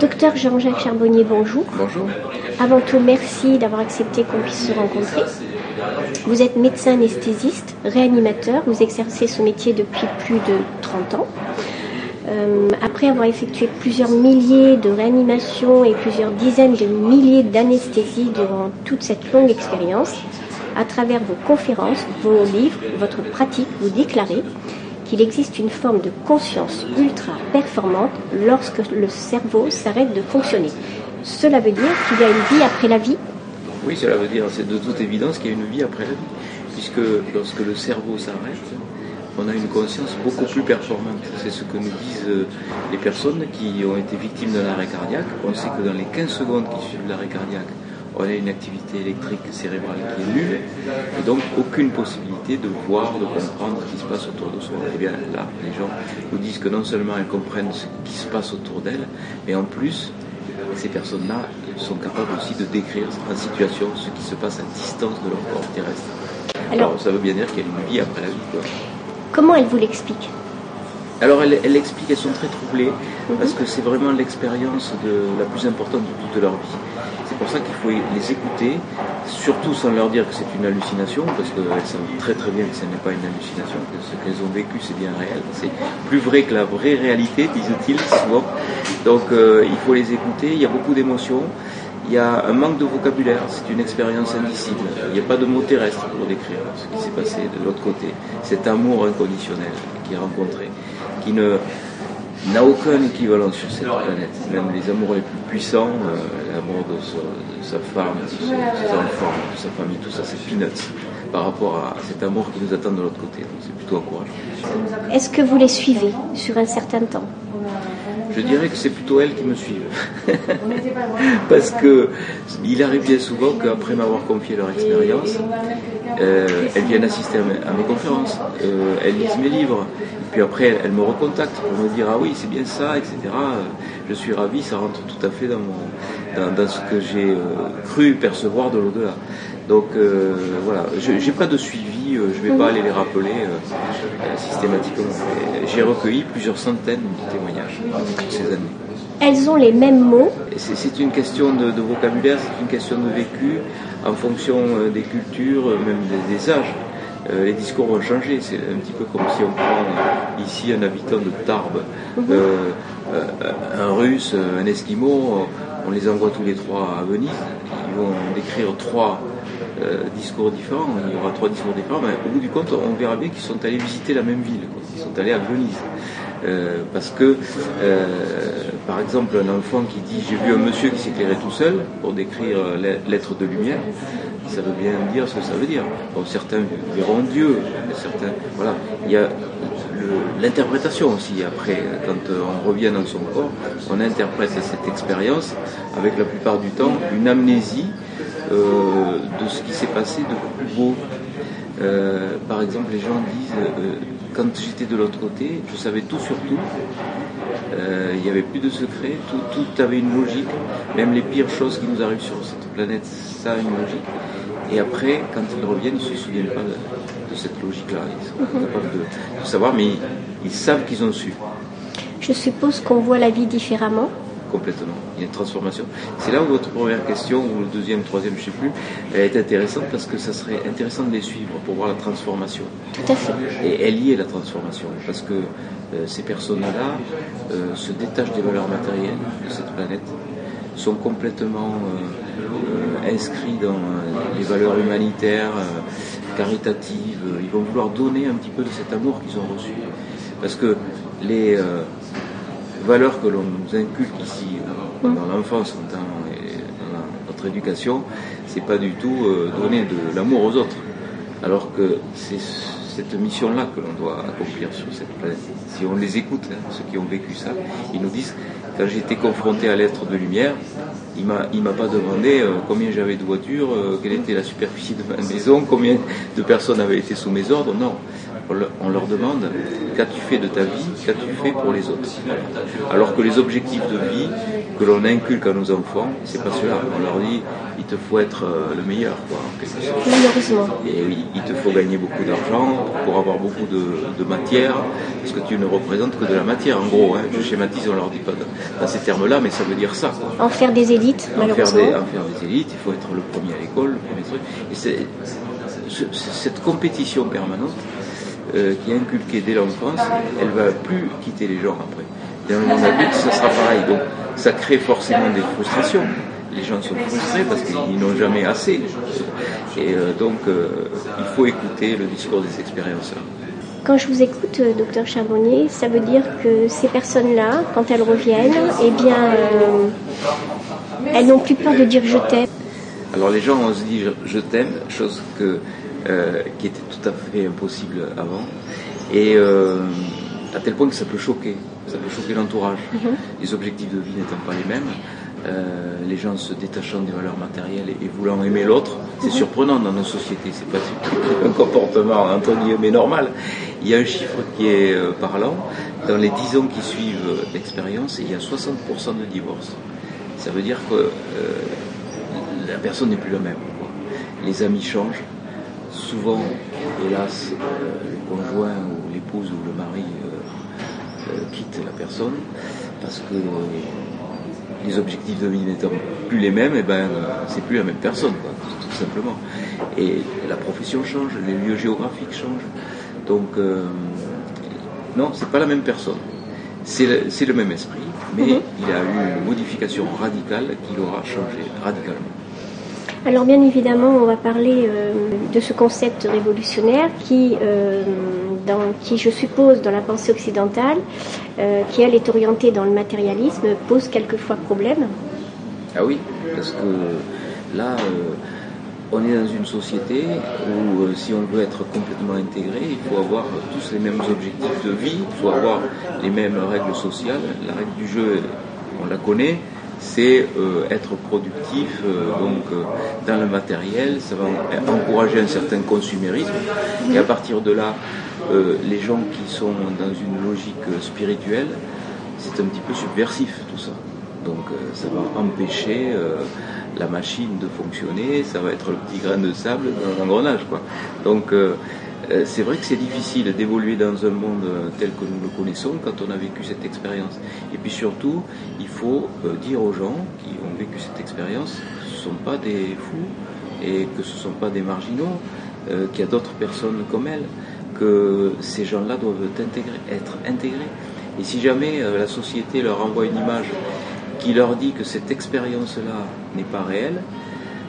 Docteur Jean-Jacques Charbonnier, bonjour. Bonjour. Avant tout, merci d'avoir accepté qu'on puisse se rencontrer. Vous êtes médecin anesthésiste, réanimateur, vous exercez ce métier depuis plus de 30 ans. Euh, après avoir effectué plusieurs milliers de réanimations et plusieurs dizaines de milliers d'anesthésies durant toute cette longue expérience, à travers vos conférences, vos livres, votre pratique, vous déclarez qu'il existe une forme de conscience ultra performante lorsque le cerveau s'arrête de fonctionner. Cela veut dire qu'il y a une vie après la vie Oui, cela veut dire, c'est de toute évidence qu'il y a une vie après la vie, puisque lorsque le cerveau s'arrête, on a une conscience beaucoup plus performante. C'est ce que nous disent euh, les personnes qui ont été victimes d'un arrêt cardiaque. On sait que dans les 15 secondes qui suivent l'arrêt cardiaque, on a une activité électrique cérébrale qui est nulle, et donc aucune possibilité de voir, de comprendre ce qui se passe autour de soi. Et eh bien là, les gens nous disent que non seulement elles comprennent ce qui se passe autour d'elles, mais en plus, ces personnes-là sont capables aussi de décrire en situation ce qui se passe à distance de leur corps terrestre. Alors, ça veut bien dire qu'il y a une vie après la vie. Comment elle vous l'explique? Alors elle, elle, explique, elles sont très troublées mhm. parce que c'est vraiment l'expérience la plus importante de toute leur vie. C'est pour ça qu'il faut les écouter, surtout sans leur dire que c'est une hallucination, parce qu'elles savent très très bien que ce n'est pas une hallucination, que ce qu'elles ont vécu c'est bien réel. C'est plus vrai que la vraie réalité, disent-ils souvent. Donc euh, il faut les écouter, il y a beaucoup d'émotions. Il y a un manque de vocabulaire, c'est une expérience indicible. Il n'y a pas de mots terrestres pour décrire ce qui s'est passé de l'autre côté. Cet amour inconditionnel qui est rencontré, qui ne, n'a aucun équivalent sur cette planète. Même les amours les plus puissants, euh, l'amour de, sa femme, de ses, enfants, de sa famille, tout ça, c'est peanuts par rapport à cet amour qui nous attend de l'autre côté. Donc c'est plutôt encourageant. Est-ce que vous les suivez sur un certain temps? Je dirais que c'est plutôt elles qui me suivent. Parce que il arrive bien souvent qu'après m'avoir confié leur expérience, euh, elles viennent assister à mes, conférences, euh, elles lisent mes livres, puis après elles, me recontactent pour me dire ah oui c'est bien ça, etc. Je suis ravi, ça rentre tout à fait dans, mon, dans, ce que j'ai euh, cru percevoir de l'au-delà. Donc voilà, je n'ai pas de suivi, je ne vais pas aller les rappeler systématiquement. J'ai recueilli plusieurs centaines de témoignages ces années. Elles ont les mêmes mots C'est une question de, vocabulaire, c'est une question de vécu en fonction euh, des cultures, euh, même des, âges. Euh, les discours vont changer. C'est un petit peu comme si on prend ici un habitant de Tarbes, mhm. un russe, un esquimau, on les envoie tous les trois à Venise. Ils vont décrire trois discours différents. Il y aura trois discours différents. Mais au bout du compte, on verra bien qu'ils sont allés visiter la même ville. Ils sont allés à Venise. Euh, parce que, euh, par exemple, un enfant qui dit j'ai vu un monsieur qui s'éclairait tout seul pour décrire l'être de lumière, ça veut bien dire ce que ça veut dire. Bon, certains verront Dieu, certains, voilà, il y a l'interprétation aussi. Après, quand on revient dans son corps, on interprète cette expérience avec la plupart du temps une amnésie euh, de ce qui s'est passé de plus beau. par exemple, les gens disent quand j'étais de l'autre côté, je savais tout sur tout. Euh, il n'y avait plus de secret, tout, avait une logique. Même les pires choses qui nous arrivent sur cette planète, ça a une logique. Et après, quand ils reviennent, ils ne se souviennent pas de, cette logique-là. Ils sont mhm. capables de, savoir, mais ils savent qu'ils ont su. Je suppose qu'on voit la vie différemment complètement. Il y a une transformation. C'est là où votre première question, ou le deuxième, troisième, je ne sais plus, elle est intéressante parce que ça serait intéressant de les suivre pour voir la transformation. Tout à fait. Et elle y est la transformation, parce que euh, ces personnes-là euh, se détachent des valeurs matérielles de cette planète, sont complètement euh, inscrits dans les valeurs humanitaires, caritatives. Ils vont vouloir donner un petit peu de cet amour qu'ils ont reçu. Parce que les valeurs que l'on nous inculque ici dans l'enfance et dans notre éducation, c'est pas du tout euh, donner de l'amour aux autres. Alors que c'est cette mission-là que l'on doit accomplir sur cette planète. Si on les écoute, hein, ceux qui ont vécu ça, ils nous disent, quand j'étais confronté à l'être de lumière, il m'a, il m'a pas demandé euh, combien j'avais de voitures, euh, quelle était la superficie de ma maison, combien de personnes avaient été sous mes ordres. Non, on leur demande qu'as-tu fait de ta vie, qu'as-tu fait pour les autres. Alors que les objectifs de vie que l'on inculque à nos enfants, c'est pas cela. On leur dit il te faut être euh, le meilleur, quoi, Malheureusement. Et oui, il te faut gagner beaucoup d'argent pour avoir beaucoup de, matière, parce que tu ne représentes que de la matière, en gros. Hein. Je schématise, on leur dit pas dans ces termes-là, mais ça veut dire ça. En faire des élites, malheureusement. En faire des, élites, il faut être le premier à l'école, le premier truc. Et c'est cette compétition permanente euh, qui est inculquée dès l'enfance, elle va plus quitter les gens après. Dans le monde adulte, ce sera pareil. Donc ça crée forcément des frustrations. Les gens sont frustrés parce qu'ils n'ont jamais assez. Et euh, donc euh, il faut écouter le discours des expériences. Quand je vous écoute, docteur Charbonnier, ça veut dire que ces personnes-là, quand elles reviennent, eh bien, elles n'ont plus peur de dire je t'aime. Alors les gens, on se dit je t'aime, chose que euh, qui était tout à fait impossible avant. Et euh, à tel point que ça peut choquer, ça peut choquer l'entourage. Mhm. Les objectifs de vie n'étant pas les mêmes, euh, les gens se détachant des valeurs matérielles et, voulant aimer l'autre, c'est mhm. surprenant dans nos sociétés, c'est pas un comportement entre guillemets normal. Il y a un chiffre qui est parlant, dans les 10 ans qui suivent l'expérience, il y a 60% de divorces. Ça veut dire que la personne n'est plus la même. Les amis changent, souvent, hélas, euh, le conjoint ou l'épouse ou le mari euh, euh, quitte la personne parce que les objectifs de vie n'étant plus les mêmes, et eh ben c'est plus la même personne, tout simplement. Et la profession change, les lieux géographiques changent. Donc non, c'est pas la même personne. C'est le, même esprit, mais mhm. il a eu une modification radicale qui l'aura changé radicalement. Alors bien évidemment, on va parler euh, de ce concept révolutionnaire qui, euh, qui, je suppose, dans la pensée occidentale, euh, qui elle est orientée dans le matérialisme, pose quelquefois problème. Ah oui, parce que là, on est dans une société où si on veut être complètement intégré, il faut avoir tous les mêmes objectifs de vie, il faut avoir les mêmes règles sociales. La règle du jeu, on la connaît, c'est euh, être productif euh, donc euh, dans le matériel, ça va encourager un certain consumérisme. Et à partir de là, les gens qui sont dans une logique spirituelle, c'est un petit peu subversif tout ça. Donc ça va empêcher la machine de fonctionner, ça va être le petit grain de sable dans l'engrenage. Quoi. Donc c'est vrai que c'est difficile d'évoluer dans un monde euh, tel que nous le connaissons quand on a vécu cette expérience. Et puis surtout, il faut euh, dire aux gens qui ont vécu cette expérience que ce ne sont pas des fous et que ce ne sont pas des marginaux, qu'il y a d'autres personnes comme elles, que ces gens-là doivent être intégrés. Et si jamais la société leur envoie une image qui leur dit que cette expérience-là n'est pas réelle,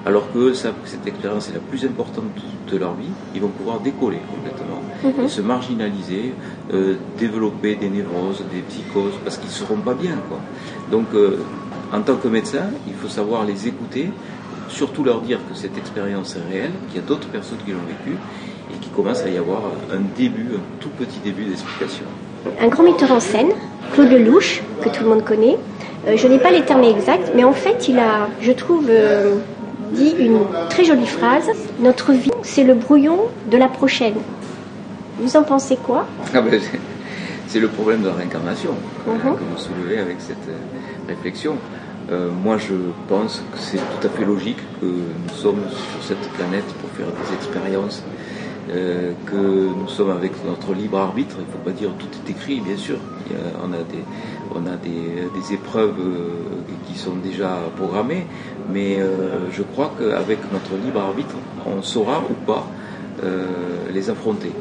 alors que savent que cette expérience est la plus importante de leur vie, ils vont pouvoir décoller complètement, mhm. se marginaliser, euh, développer des névroses, des psychoses, parce qu'ils ne seront pas bien. Quoi. Donc, euh, en tant que médecin, il faut savoir les écouter, surtout leur dire que cette expérience est réelle, qu'il y a d'autres personnes qui l'ont vécue, et qu'il commence à y avoir un début, un tout petit début d'explication. Un grand metteur en scène, Claude Lelouch, que tout le monde connaît, euh, je n'ai pas les termes exacts, mais en fait, il a, je trouve, dit une très jolie phrase Notre vie, c'est le brouillon de la prochaine. Vous en pensez quoi? Ah ben, C'est le problème de la réincarnation mhm. que vous soulevez avec cette euh, réflexion. Euh, moi, je pense que c'est tout à fait logique que nous sommes sur cette planète pour faire des expériences, euh, que nous sommes avec notre libre arbitre. Il ne faut pas dire tout est écrit, bien sûr. on a des, on a des, épreuves qui sont déjà programmées, mais euh, je crois qu'avec notre libre arbitre, on saura ou pas euh, les affronter.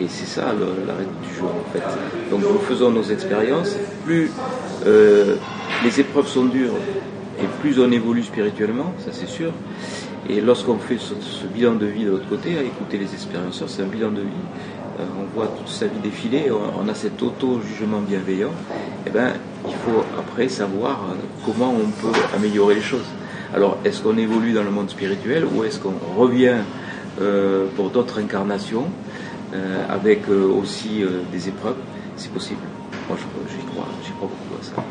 Et c'est ça la règle du jeu en fait. Donc nous faisons nos expériences, plus euh, les épreuves sont dures et plus on évolue spirituellement, ça c'est sûr. Et lorsqu'on fait ce, bilan de vie de l'autre côté, à écouter les expérienceurs, c'est un bilan de vie. on voit toute sa vie défiler, on, a cet auto-jugement bienveillant. Eh ben, il faut après savoir comment on peut améliorer les choses. Alors, est-ce qu'on évolue dans le monde spirituel ou est-ce qu'on revient euh, pour d'autres incarnations euh, avec euh, aussi des épreuves? C'est possible. Moi, j'y crois, j'y crois beaucoup.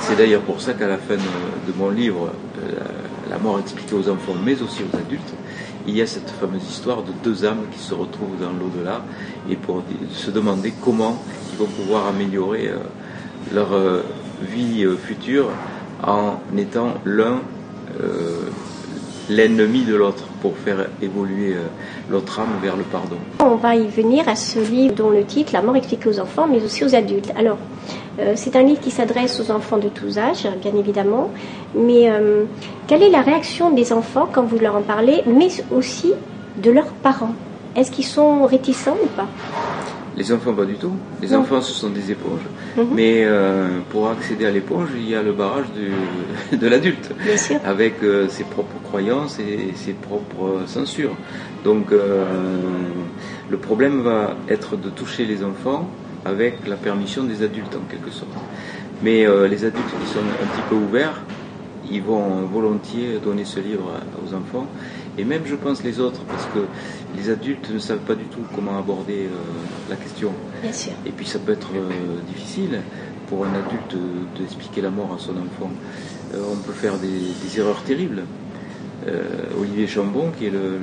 C'est d'ailleurs pour ça qu'à la fin de, mon livre, La mort expliquée aux enfants, mais aussi aux adultes, il y a cette fameuse histoire de deux âmes qui se retrouvent dans l'au-delà et pour se demander comment ils vont pouvoir améliorer euh, leur euh, vie euh, future en étant l'un l'ennemi de l'autre pour faire évoluer l'autre âme vers le pardon. On va y venir à ce livre dont le titre La mort expliquée aux enfants mais aussi aux adultes. Alors, c'est un livre qui s'adresse aux enfants de tous âges, bien évidemment, mais quelle est la réaction des enfants quand vous leur en parlez, mais aussi de leurs parents? Est-ce qu'ils sont réticents ou pas? Les enfants, pas du tout. Les enfants, ce sont des éponges. Mhm. Mais euh, pour accéder à l'éponge, il y a le barrage de l'adulte, avec euh, ses propres croyances et ses propres censures. Donc, euh, le problème va être de toucher les enfants avec la permission des adultes, en quelque sorte. Mais les adultes qui sont un petit peu ouverts, ils vont volontiers donner ce livre aux enfants et même je pense les autres, parce que les adultes ne savent pas du tout comment aborder euh, la question. Bien sûr. Et puis ça peut être euh, difficile pour un adulte d'expliquer la mort à son enfant. Euh, on peut faire des, erreurs terribles. Olivier Chambon, qui est le,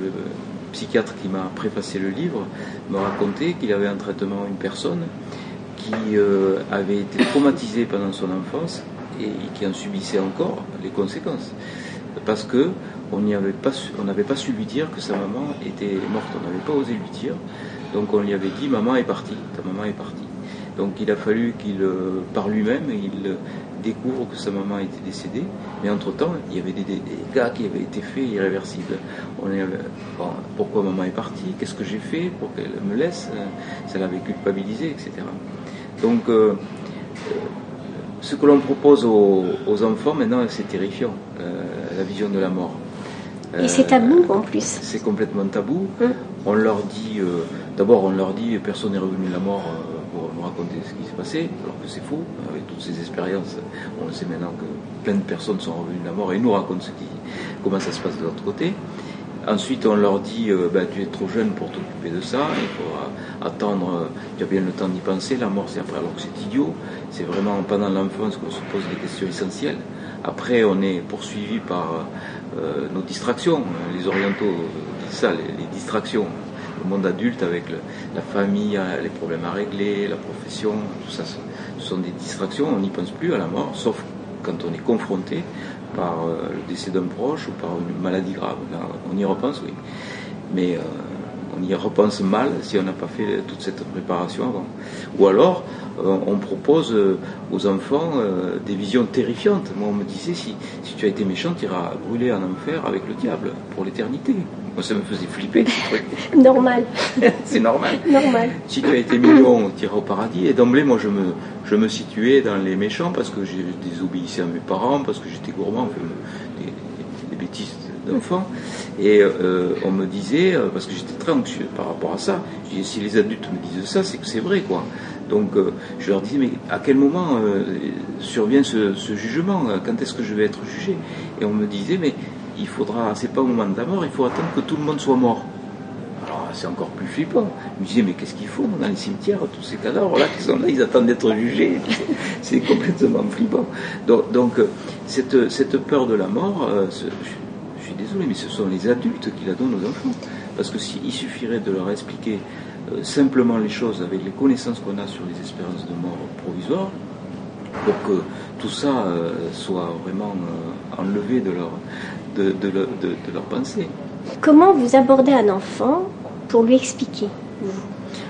psychiatre qui m'a préfacé le livre, m'a raconté qu'il avait un traitement une personne qui avait été traumatisée pendant son enfance et qui en subissait encore les conséquences. Parce que on n'avait pas, pas su lui dire que sa maman était morte. On n'avait pas osé lui dire. Donc on lui avait dit maman est partie, ta maman est partie. Donc il a fallu qu'il, euh, par lui-même, il découvre que sa maman était décédée. Mais entre-temps, il y avait des, dégâts qui avaient été faits irréversibles. On pourquoi maman est partie? Qu'est-ce que j'ai fait pour qu'elle me laisse? Ça l'avait culpabilisé, etc. Donc euh, euh, ce que l'on propose aux, enfants maintenant, c'est terrifiant, la vision de la mort. Et c'est tabou en plus. C'est complètement tabou. Hum. On leur dit, euh, d'abord on leur dit personne n'est revenu de la mort euh, ce qui s'est passé, alors que c'est faux. Avec toutes ces expériences, on sait maintenant que plein de personnes sont revenues de la mort et nous racontent comment ça se passe de l'autre côté. Ensuite, on leur dit euh, bah, tu es trop jeune pour t'occuper de ça, il faudra attendre, tu as bien le temps d'y penser, la mort c'est après, alors que c'est idiot. C'est vraiment pendant l'enfance qu'on se pose des questions essentielles. Après, on est poursuivi par euh, nos distractions. Les orientaux disent ça, les, distractions. Le monde adulte avec la famille, euh, les problèmes à régler, la profession, tout ça, ce sont des distractions. On n'y pense plus à la mort, sauf quand on est confronté par euh, le décès d'un proche ou par une maladie grave. on y repense, oui. Mais on y repense mal si on n'a pas fait toute cette préparation avant. Ou alors, euh, on propose euh, aux enfants euh, des visions terrifiantes. Moi, on me disait, si, si tu as été méchant, tu iras brûler en enfer avec le diable pour l'éternité. Moi, ça me faisait flipper. normal. C'est normal. Normal. Si tu as été mignon, tu iras au paradis. Et d'emblée, moi, je me, je me situais dans les méchants parce que j'ai désobéissé à mes parents, parce que j'étais gourmand, enfin, des, bêtises d'enfant. Et on me disait, parce que j'étais très anxieux par rapport à ça, je disais, si les adultes me disent ça, c'est que c'est vrai, quoi. Donc euh, je leur disais, mais à quel moment euh, survient ce, jugement? Quand est-ce que je vais être jugé? Et on me disait, mais il faudra, c'est pas au moment de la mort, il faut attendre que tout le monde soit mort. Alors c'est encore plus flippant. Je me disais, mais qu'est-ce qu'il faut dans les cimetières, tous ces cadavres là qui sont là, ils attendent d'être jugés. c'est complètement flippant. Donc, euh, cette, peur de la mort, je, suis désolé, mais ce sont les adultes qui la donnent aux enfants. Parce que s'il suffirait de leur expliquer simplement les choses avec les connaissances qu'on a sur les espérances de mort provisoires pour que tout ça euh, soit vraiment euh, enlevé de leur, de, de, leur pensée. Comment vous abordez un enfant pour lui expliquer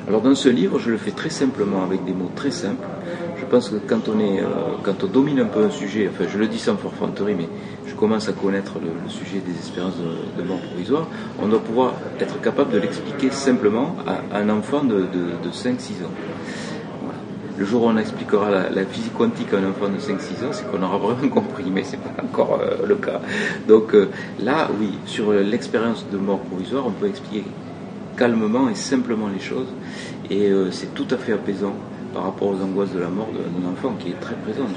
alors dans ce livre, je le fais très simplement, avec des mots très simples. Je pense que quand on, est, quand on domine un peu un sujet, enfin je le dis sans forfanterie, mais commence à connaître le, sujet des espérances de, mort provisoire, on doit pouvoir être capable de l'expliquer simplement à, un enfant de, 5-6 ans. Le jour où on expliquera la, physique quantique à un enfant de 5-6 ans, c'est qu'on aura vraiment compris, mais ce n'est pas encore euh, le cas. Donc euh, là, oui, sur l'expérience de mort provisoire, on peut expliquer calmement et simplement les choses, et euh, c'est tout à fait apaisant par rapport aux angoisses de la mort d'un enfant qui est très présente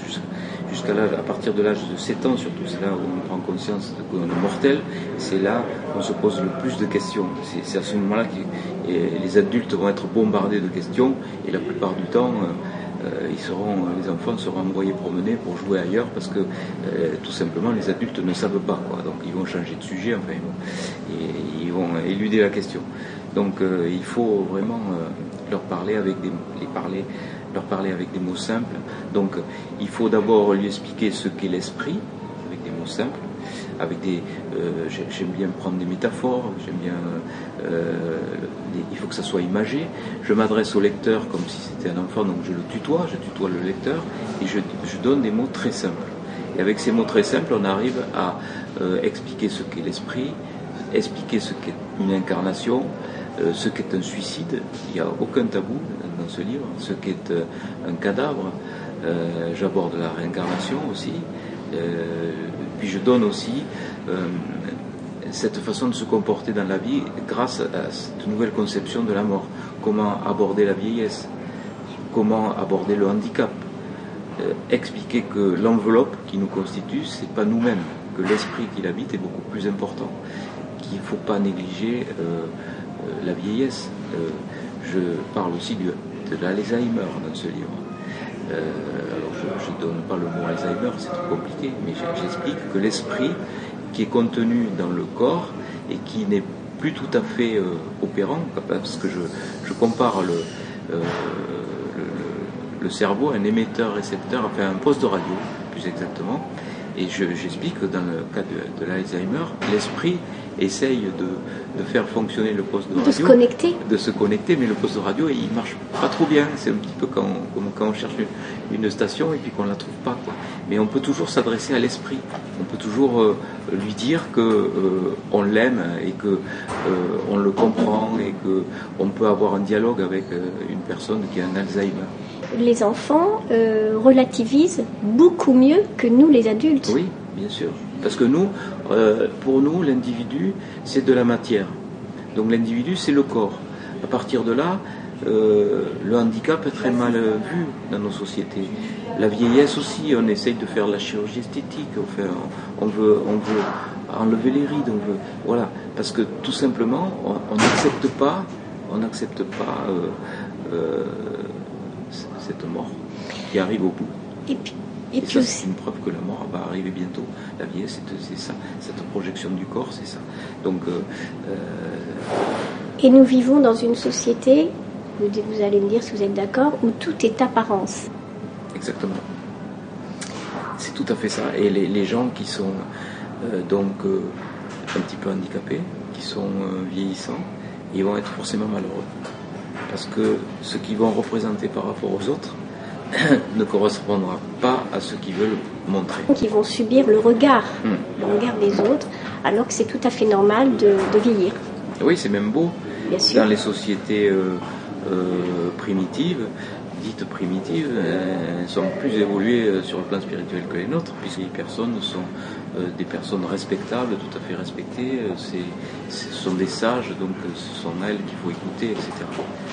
jusqu'à là, à partir de l'âge de 7 ans surtout, c'est là où on prend conscience qu'on est mortel, c'est là qu'on se pose le plus de questions. C'est à ce moment-là que les adultes vont être bombardés de questions et la plupart du temps, euh, ils seront, les enfants seront envoyés promener pour jouer ailleurs parce que tout simplement les adultes ne savent pas. Quoi. Donc ils vont changer de sujet, enfin, ils vont, ils vont éluder la question. Donc il faut vraiment leur parler avec des, les parler, leur parler avec des mots simples. Donc il faut d'abord lui expliquer ce qu'est l'esprit avec des mots simples avec des. Euh, j'aime bien prendre des métaphores, j'aime bien. Euh, il faut que ça soit imagé. Je m'adresse au lecteur comme si c'était un enfant, donc je le tutoie, je tutoie le lecteur et je, donne des mots très simples. Et avec ces mots très simples, on arrive à euh, expliquer ce qu'est l'esprit, expliquer ce qu'est une incarnation, ce qu'est un suicide. Il n'y a aucun tabou dans ce livre. Ce qu'est un cadavre. J'aborde la réincarnation aussi. Puis je donne aussi euh, cette façon de se comporter dans la vie grâce à cette nouvelle conception de la mort. Comment aborder la vieillesse, comment aborder le handicap, euh, expliquer que l'enveloppe qui nous constitue, c'est pas nous-mêmes, que l'esprit qui l'habite est beaucoup plus important, qu'il ne faut pas négliger euh, la vieillesse. je parle aussi de l'Alzheimer dans ce livre. alors je ne donne pas le mot Alzheimer, c'est trop compliqué, mais j'explique que l'esprit qui est contenu dans le corps et qui n'est plus tout à fait euh, opérant, parce que je, compare euh, le, cerveau à un émetteur-récepteur, enfin un poste de radio, plus exactement, et j'explique que dans le cas de l'Alzheimer, l'esprit essaye de, faire fonctionner le poste de radio. De se connecter. De se connecter, mais le poste de radio, il marche pas trop bien. C'est un petit peu quand, comme quand on cherche une, station et puis qu'on la trouve pas. Quoi. Mais on peut toujours s'adresser à l'esprit. On peut toujours euh, lui dire que euh, on l'aime et que euh, on le comprend et que on peut avoir un dialogue avec une personne qui a un Alzheimer. Les enfants relativisent beaucoup mieux que nous, les adultes. Oui, bien sûr. Parce que nous, euh, pour nous, l'individu, c'est de la matière. Donc l'individu, c'est le corps. À partir de là, euh, le handicap est très mal vu dans nos sociétés. La vieillesse aussi, on essaye de faire la chirurgie esthétique, on, veut, on veut enlever les rides, on veut, voilà, parce que tout simplement, on n'accepte pas, on pas euh, cette mort qui arrive au bout. Et, c'est une preuve que la mort va arriver bientôt. La vie, c'est ça. Cette projection du corps, c'est ça. Donc. Euh, euh, et nous vivons dans une société, vous, allez me dire si vous êtes d'accord, où tout est apparence. Exactement. C'est tout à fait ça. Et les, gens qui sont euh, donc un petit peu handicapés, qui sont vieillissants, ils vont être forcément malheureux. Parce que ce qu'ils vont représenter par rapport aux autres, ne correspondra pas à ce qu'ils veulent montrer. Qui vont subir le regard, hmm. le regard des autres, alors que c'est tout à fait normal de, vieillir. Oui, c'est même beau. Dans les sociétés euh, euh, primitives, dites primitives, elles sont plus évoluées euh, sur le plan spirituel que les nôtres, puisque les personnes sont des personnes respectables, tout à fait respectées, ce sont des sages, donc ce sont elles qu'il faut écouter, etc.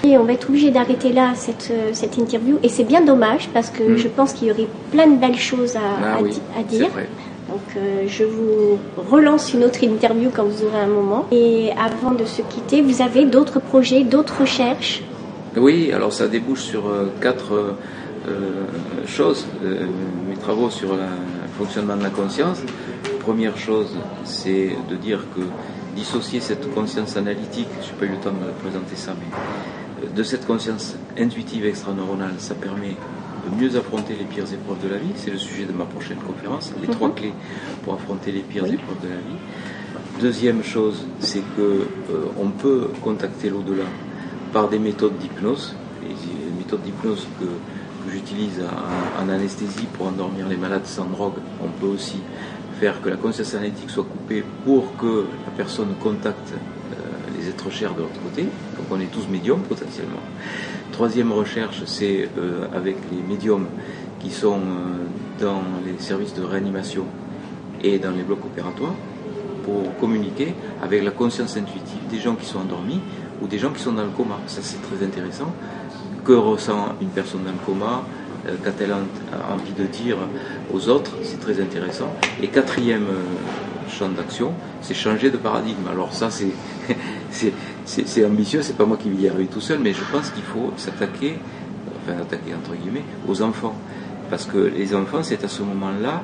Et on va être obligé d'arrêter là cette, cette interview, et c'est bien dommage, parce que hmm. je pense qu'il y aurait plein de belles choses à, ah à, dire. Donc je vous relance une autre interview quand vous aurez un moment. Et avant de se quitter, vous avez d'autres projets, d'autres recherches? Oui, alors ça débouche sur euh, quatre euh, euh, choses. mes travaux sur le fonctionnement de la conscience. Première chose, c'est de dire que dissocier cette conscience analytique, je n'ai pas eu le temps de présenter ça, mais de cette conscience intuitive extraneuronale, ça permet de mieux affronter les pires épreuves de la vie. C'est le sujet de ma prochaine conférence, les trois mhm. clés pour affronter les pires épreuves de la vie. Deuxième chose, c'est que on peut contacter l'au-delà par des méthodes d'hypnose, les méthodes d'hypnose que, j'utilise en, anesthésie pour endormir les malades sans drogue. On peut aussi faire que la conscience analytique soit coupée pour que la personne contacte euh, les êtres chers de l'autre côté. Donc on est tous médiums potentiellement. Troisième recherche, c'est euh, avec les médiums qui sont euh, dans les services de réanimation et dans les blocs opératoires pour communiquer avec la conscience intuitive des gens qui sont endormis ou des gens qui sont dans le coma. Ça, c'est très intéressant. Que ressent une personne dans le coma euh, Qu'a-t-elle envie de dire aux autres C'est très intéressant. Et quatrième euh, champ d'action, c'est changer de paradigme. Alors ça, c'est ambitieux, c'est pas moi qui vais y arriver tout seul, mais je pense qu'il faut s'attaquer enfin attaquer entre guillemets, aux enfants. Parce que les enfants, c'est à ce moment-là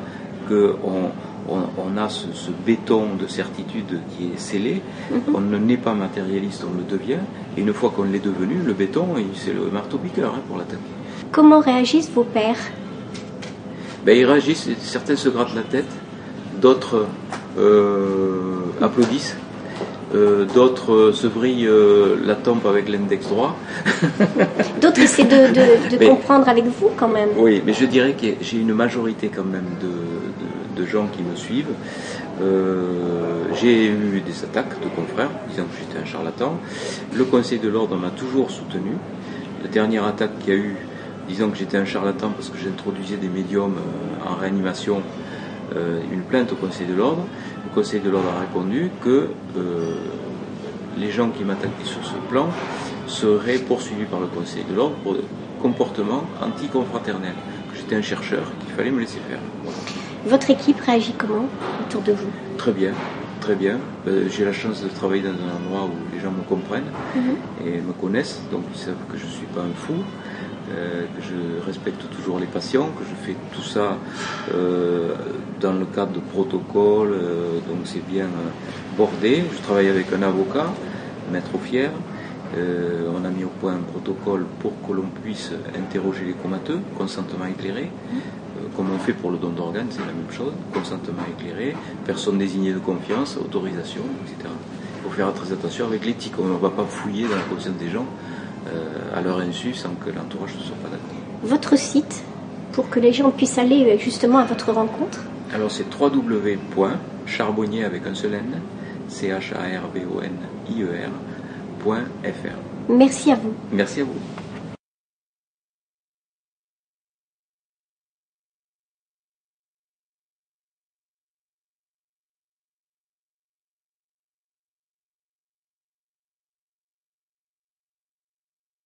qu'on on, a ce, béton de certitude qui est scellé. Mhm. On ne n'est pas matérialiste, on le devient. Et une fois qu'on l'est devenu, le béton, c'est le marteau-piqueur hein, pour l'attaquer. Comment réagissent vos pères? Ben, Ils réagissent, certains se grattent la tête, d'autres euh, applaudissent. Euh, d'autres se brillent euh, la tempe avec l'index droit. d'autres essaient de, comprendre avec vous quand même. Oui, mais je dirais que j'ai une majorité quand même de, de gens qui me suivent. Euh, j'ai eu des attaques de confrères disant que j'étais un charlatan. Le Conseil de l'ordre m'a toujours soutenu. La dernière attaque qu'il y a eu, disant que j'étais un charlatan parce que j'introduisais des médiums euh, en réanimation, euh, une plainte au Conseil de l'ordre. Le Conseil de l'ordre a répondu que les gens qui m'attaquaient sur ce plan seraient poursuivis par le Conseil de l'ordre pour comportement anticonfraternel. Que j'étais un chercheur, qu'il fallait me laisser faire. Votre équipe réagit comment autour de vous? Très bien, très bien. Euh, j'ai la chance de travailler dans un endroit où les gens me comprennent mhm. et me connaissent, donc ils savent que je ne suis pas un fou. Euh, je respecte toujours les patients, que je fais tout ça euh, dans le cadre de protocole, donc c'est bien bordé. Je travaille avec un avocat, maître Fier. on a mis au point un protocole pour que l'on puisse interroger les comateux, consentement éclairé. Comme on fait pour le don d'organes, c'est la même chose, consentement éclairé, personne désignée de confiance, autorisation, etc. Il faut faire très attention avec l'éthique, on ne va pas fouiller dans la conscience des gens euh, à leur insu sans que l'entourage ne soit pas d'accord. Votre site, pour que les gens puissent aller euh, justement à votre rencontre Alors c'est www.charbonnier avec un seul N, c h a r b o n i e r Merci à vous. Merci à vous.